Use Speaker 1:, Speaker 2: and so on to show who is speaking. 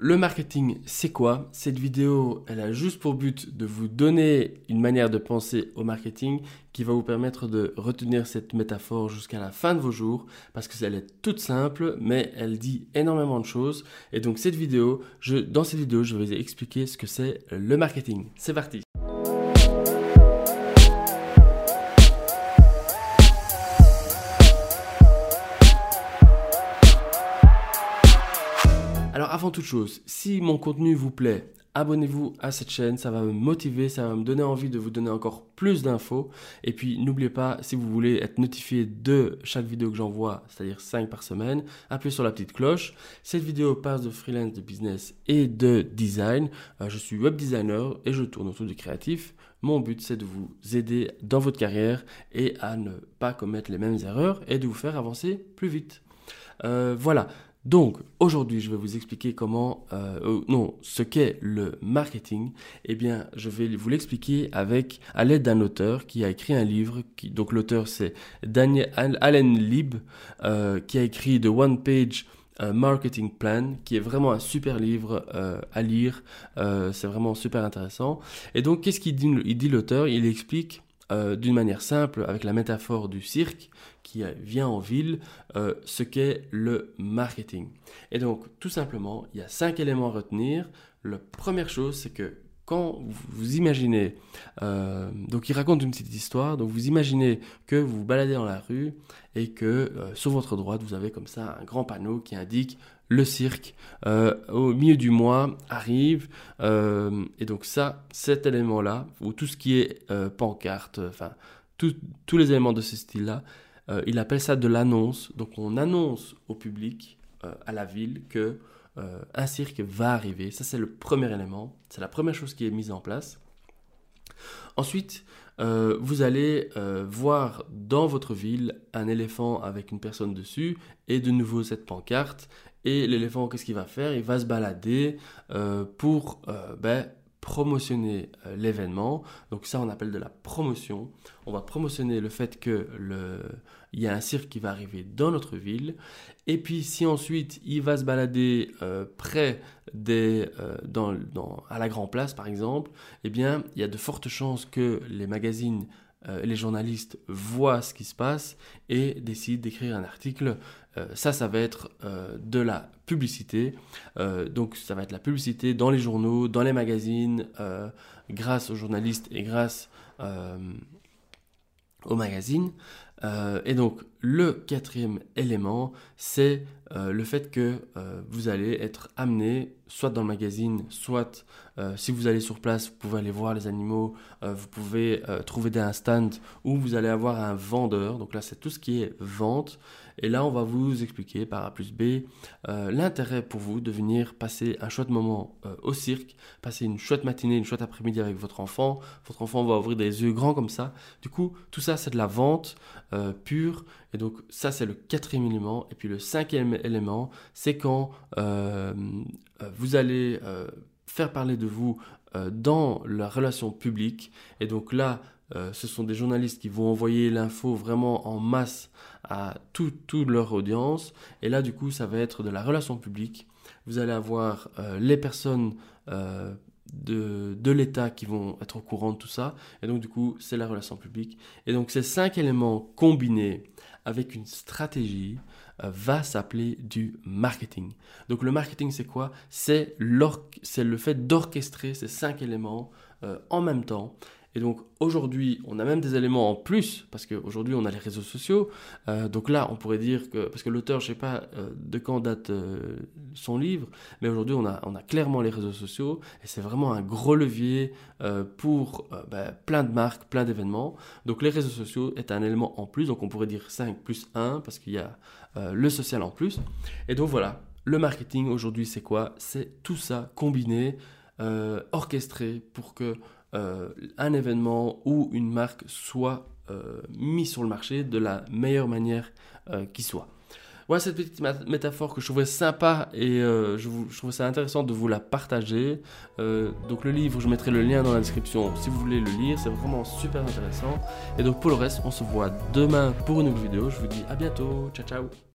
Speaker 1: le marketing, c'est quoi Cette vidéo, elle a juste pour but de vous donner une manière de penser au marketing qui va vous permettre de retenir cette métaphore jusqu'à la fin de vos jours parce que elle est toute simple, mais elle dit énormément de choses. Et donc cette vidéo, je, dans cette vidéo, je vais vous expliquer ce que c'est le marketing. C'est parti Alors avant toute chose, si mon contenu vous plaît, abonnez-vous à cette chaîne, ça va me motiver, ça va me donner envie de vous donner encore plus d'infos. Et puis n'oubliez pas, si vous voulez être notifié de chaque vidéo que j'envoie, c'est-à-dire 5 par semaine, appuyez sur la petite cloche. Cette vidéo passe de freelance, de business et de design. Euh, je suis web designer et je tourne autour du créatif. Mon but, c'est de vous aider dans votre carrière et à ne pas commettre les mêmes erreurs et de vous faire avancer plus vite. Euh, voilà, donc aujourd'hui, je vais vous expliquer comment, euh, euh, non, ce qu'est le marketing. Eh bien, je vais vous l'expliquer avec à l'aide d'un auteur qui a écrit un livre. Donc l'auteur c'est Daniel Allen Lieb, euh, qui a écrit The One Page Marketing Plan, qui est vraiment un super livre à lire. c'est vraiment super intéressant. Et donc, qu'est-ce qu'il dit dit l'auteur, il explique euh, d'une manière simple, avec la métaphore du cirque qui vient en ville, euh, ce qu'est le marketing. Et donc, tout simplement, il y a cinq éléments à retenir. La première chose, c'est que quand vous imaginez, euh, donc il raconte une petite histoire, donc vous imaginez que vous vous baladez dans la rue et que sur votre droite, vous avez comme ça un grand panneau qui indique le cirque euh, au milieu du mois arrive euh, et donc ça cet élément là ou tout ce qui est euh, pancarte enfin tous les éléments de ce style là il appelle ça de l'annonce. Donc on annonce au public à la ville que un cirque va arriver. Ça c'est le premier élément. C'est la première chose qui est mise en place. Ensuite vous allez voir dans votre ville un éléphant avec une personne dessus et de nouveau cette pancarte. Et l'éléphant, qu'est-ce qu'il va faire? Il va se balader euh, pour euh, ben, promotionner euh, l'événement. Donc ça, on appelle de la promotion. On va promotionner le fait que le il y a un cirque qui va arriver dans notre ville. Et puis si ensuite il va se balader près des, dans, à la Grand Place par exemple, eh bien il y a de fortes chances que les magazines euh, les journalistes voient ce qui se passe et décident d'écrire un article. Euh, ça, ça va être euh, de la publicité. donc, ça va être la publicité dans les journaux, dans les magazines, grâce aux journalistes et grâce aux magazines. et donc, le quatrième élément, c'est le fait que vous allez être amené, soit dans le magazine, soit euh, si vous allez sur place, vous pouvez aller voir les animaux, euh, vous pouvez euh, trouver des, un stand où vous allez avoir un vendeur. Donc là, c'est tout ce qui est vente. Et là, on va vous expliquer par A plus B l'intérêt pour vous de venir passer un chouette moment au cirque, passer une chouette matinée, une chouette après-midi avec votre enfant. Votre enfant va ouvrir des yeux grands comme ça. Du coup, tout ça, c'est de la vente pure. Et donc, ça, c'est le quatrième élément. Et puis, le cinquième élément, c'est quand vous allez faire parler de vous euh, dans la relation publique. Et donc là, euh, ce sont des journalistes qui vont envoyer l'info vraiment en masse à toute leur audience. Et là, du coup, ça va être de la relation publique. Vous allez avoir euh, les personnes de, l'État qui vont être au courant de tout ça. Et donc, du coup, c'est la relation publique. Et donc, ces cinq éléments combinés avec une stratégie euh, va s'appeler du marketing. Donc, le marketing, c'est quoi? C'est le fait d'orchestrer ces cinq éléments euh, en même temps et donc aujourd'hui, on a même des éléments en plus, parce qu'aujourd'hui, on a les réseaux sociaux. Euh, donc là, on pourrait dire que, parce que l'auteur, je ne sais pas euh, de quand date euh, son livre, mais aujourd'hui, on a, on a clairement les réseaux sociaux, et c'est vraiment un gros levier pour ben, plein de marques, plein d'événements. Donc les réseaux sociaux est un élément en plus, donc on pourrait dire 5 plus 1, parce qu'il y a le social en plus. Et donc voilà, le marketing aujourd'hui, c'est quoi? C'est tout ça combiné, orchestré pour que euh, un événement ou une marque soit euh, mis sur le marché de la meilleure manière euh, qui soit. Voilà cette petite métaphore que je trouvais sympa et je, vous, je trouvais ça intéressant de vous la partager. donc le livre, je mettrai le lien dans la description si vous voulez le lire, c'est vraiment super intéressant. Et donc pour le reste, on se voit demain pour une nouvelle vidéo. Je vous dis à bientôt, ciao ciao